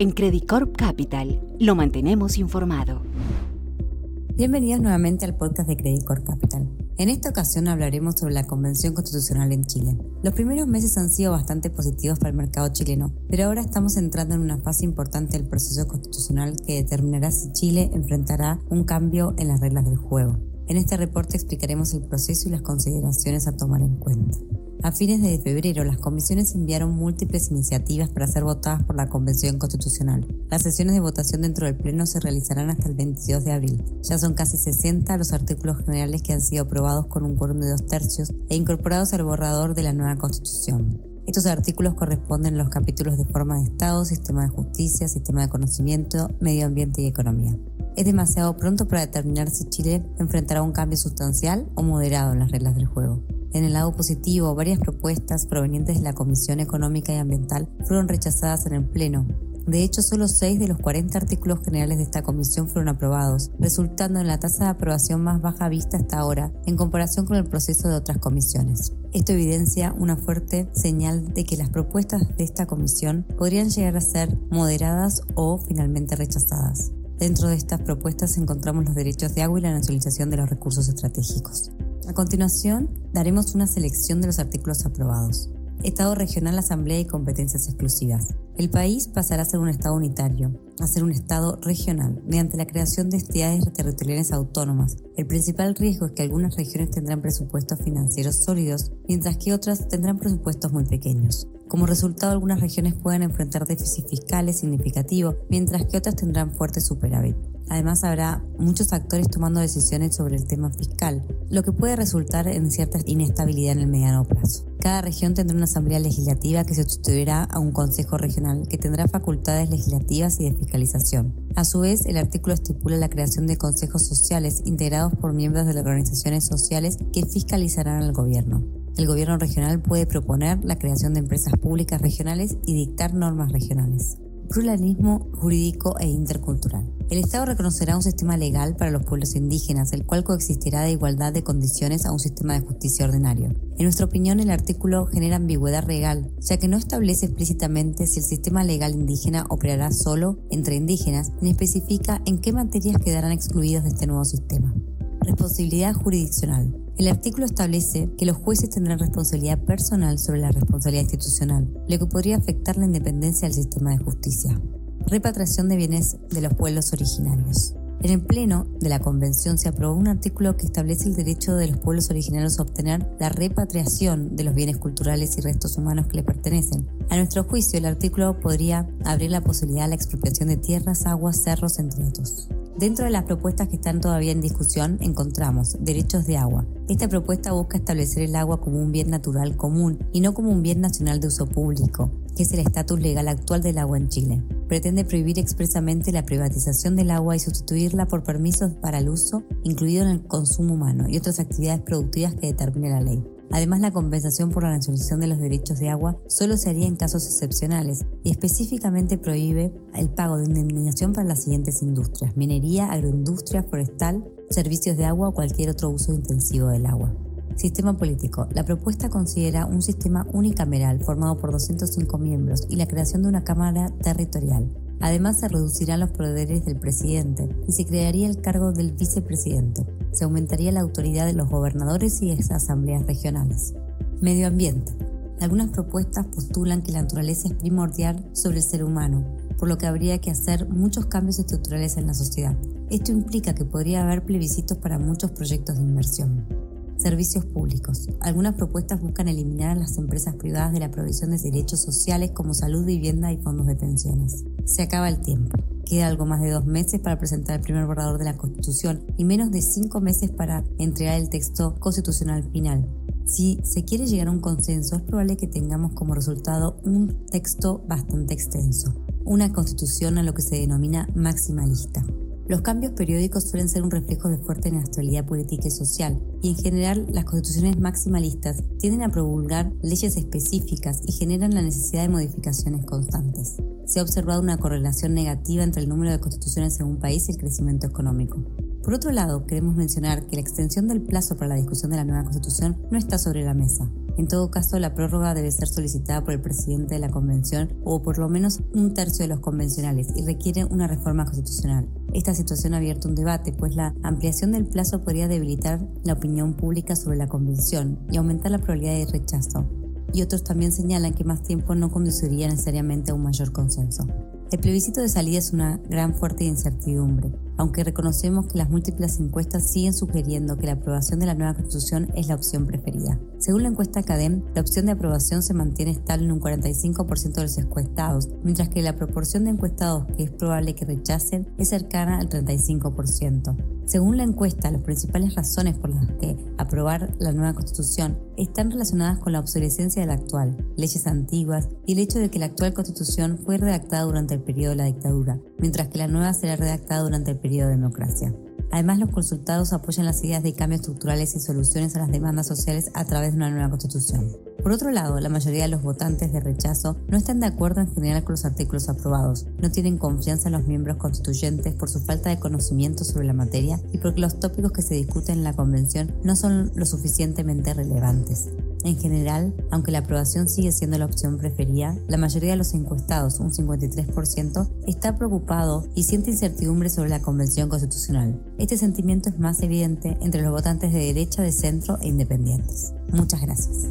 En Credit Corp Capital lo mantenemos informado. Bienvenidos nuevamente al podcast de Credit Corp Capital. En esta ocasión hablaremos sobre la Convención Constitucional en Chile. Los primeros meses han sido bastante positivos para el mercado chileno, pero ahora estamos entrando en una fase importante del proceso constitucional que determinará si Chile enfrentará un cambio en las reglas del juego. En este reporte explicaremos el proceso y las consideraciones a tomar en cuenta. A fines de febrero, las comisiones enviaron múltiples iniciativas para ser votadas por la Convención Constitucional. Las sesiones de votación dentro del Pleno se realizarán hasta el 22 de abril. Ya son casi 60 los artículos generales que han sido aprobados con un quórum de dos tercios e incorporados al borrador de la nueva Constitución. Estos artículos corresponden a los capítulos de forma de Estado, sistema de justicia, sistema de conocimiento, medio ambiente y economía. Es demasiado pronto para determinar si Chile enfrentará un cambio sustancial o moderado en las reglas del juego. En el lado positivo, varias propuestas provenientes de la Comisión Económica y Ambiental fueron rechazadas en el Pleno. De hecho, solo 6 de los 40 artículos generales de esta comisión fueron aprobados, resultando en la tasa de aprobación más baja vista hasta ahora en comparación con el proceso de otras comisiones. Esto evidencia una fuerte señal de que las propuestas de esta comisión podrían llegar a ser moderadas o finalmente rechazadas. Dentro de estas propuestas encontramos los derechos de agua y la nacionalización de los recursos estratégicos. A continuación, daremos una selección de los artículos aprobados. Estado regional, asamblea y competencias exclusivas. El país pasará a ser un Estado unitario, a ser un Estado regional, mediante la creación de entidades territoriales autónomas. El principal riesgo es que algunas regiones tendrán presupuestos financieros sólidos, mientras que otras tendrán presupuestos muy pequeños. Como resultado, algunas regiones pueden enfrentar déficits fiscales significativos, mientras que otras tendrán fuerte superávit. Además, habrá muchos actores tomando decisiones sobre el tema fiscal, lo que puede resultar en cierta inestabilidad en el mediano plazo. Cada región tendrá una asamblea legislativa que se sustituirá a un consejo regional que tendrá facultades legislativas y de fiscalización. A su vez, el artículo estipula la creación de consejos sociales integrados por miembros de las organizaciones sociales que fiscalizarán al gobierno. El gobierno regional puede proponer la creación de empresas públicas regionales y dictar normas regionales pluralismo jurídico e intercultural. El Estado reconocerá un sistema legal para los pueblos indígenas, el cual coexistirá de igualdad de condiciones a un sistema de justicia ordinario. En nuestra opinión, el artículo genera ambigüedad legal, ya que no establece explícitamente si el sistema legal indígena operará solo entre indígenas, ni especifica en qué materias quedarán excluidas de este nuevo sistema. Responsabilidad jurisdiccional. El artículo establece que los jueces tendrán responsabilidad personal sobre la responsabilidad institucional, lo que podría afectar la independencia del sistema de justicia. Repatriación de bienes de los pueblos originarios. En el Pleno de la Convención se aprobó un artículo que establece el derecho de los pueblos originarios a obtener la repatriación de los bienes culturales y restos humanos que les pertenecen. A nuestro juicio, el artículo podría abrir la posibilidad a la expropiación de tierras, aguas, cerros, entre otros. Dentro de las propuestas que están todavía en discusión encontramos derechos de agua. Esta propuesta busca establecer el agua como un bien natural común y no como un bien nacional de uso público, que es el estatus legal actual del agua en Chile. Pretende prohibir expresamente la privatización del agua y sustituirla por permisos para el uso, incluido en el consumo humano y otras actividades productivas que determine la ley. Además, la compensación por la nacionalización de los derechos de agua solo se haría en casos excepcionales y específicamente prohíbe el pago de indemnización para las siguientes industrias, minería, agroindustria, forestal, servicios de agua o cualquier otro uso intensivo del agua. Sistema político. La propuesta considera un sistema unicameral formado por 205 miembros y la creación de una Cámara territorial. Además, se reducirán los poderes del presidente y se crearía el cargo del vicepresidente. Se aumentaría la autoridad de los gobernadores y asambleas regionales. Medio ambiente. Algunas propuestas postulan que la naturaleza es primordial sobre el ser humano, por lo que habría que hacer muchos cambios estructurales en la sociedad. Esto implica que podría haber plebiscitos para muchos proyectos de inversión. Servicios públicos. Algunas propuestas buscan eliminar a las empresas privadas de la provisión de derechos sociales como salud, vivienda y fondos de pensiones. Se acaba el tiempo. Queda algo más de dos meses para presentar el primer borrador de la Constitución y menos de cinco meses para entregar el texto constitucional final. Si se quiere llegar a un consenso, es probable que tengamos como resultado un texto bastante extenso, una constitución a lo que se denomina maximalista. Los cambios periódicos suelen ser un reflejo de fuerte inestabilidad política y social, y en general las constituciones maximalistas tienden a promulgar leyes específicas y generan la necesidad de modificaciones constantes. Se ha observado una correlación negativa entre el número de constituciones en un país y el crecimiento económico. Por otro lado, queremos mencionar que la extensión del plazo para la discusión de la nueva constitución no está sobre la mesa. En todo caso, la prórroga debe ser solicitada por el presidente de la convención o por lo menos un tercio de los convencionales y requiere una reforma constitucional. Esta situación ha abierto un debate, pues la ampliación del plazo podría debilitar la opinión pública sobre la convención y aumentar la probabilidad de rechazo. Y otros también señalan que más tiempo no conduciría necesariamente a un mayor consenso. El plebiscito de salida es una gran fuerte incertidumbre, aunque reconocemos que las múltiples encuestas siguen sugiriendo que la aprobación de la nueva constitución es la opción preferida. Según la encuesta Academ, la opción de aprobación se mantiene estable en un 45% de los encuestados, mientras que la proporción de encuestados que es probable que rechacen es cercana al 35%. Según la encuesta, las principales razones por las que aprobar la nueva constitución están relacionadas con la obsolescencia de la actual, leyes antiguas y el hecho de que la actual constitución fue redactada durante el periodo de la dictadura, mientras que la nueva será redactada durante el periodo de democracia. Además, los consultados apoyan las ideas de cambios estructurales y soluciones a las demandas sociales a través de una nueva constitución. Por otro lado, la mayoría de los votantes de rechazo no están de acuerdo en general con los artículos aprobados, no tienen confianza en los miembros constituyentes por su falta de conocimiento sobre la materia y porque los tópicos que se discuten en la convención no son lo suficientemente relevantes. En general, aunque la aprobación sigue siendo la opción preferida, la mayoría de los encuestados, un 53%, está preocupado y siente incertidumbre sobre la Convención Constitucional. Este sentimiento es más evidente entre los votantes de derecha, de centro e independientes. Muchas gracias.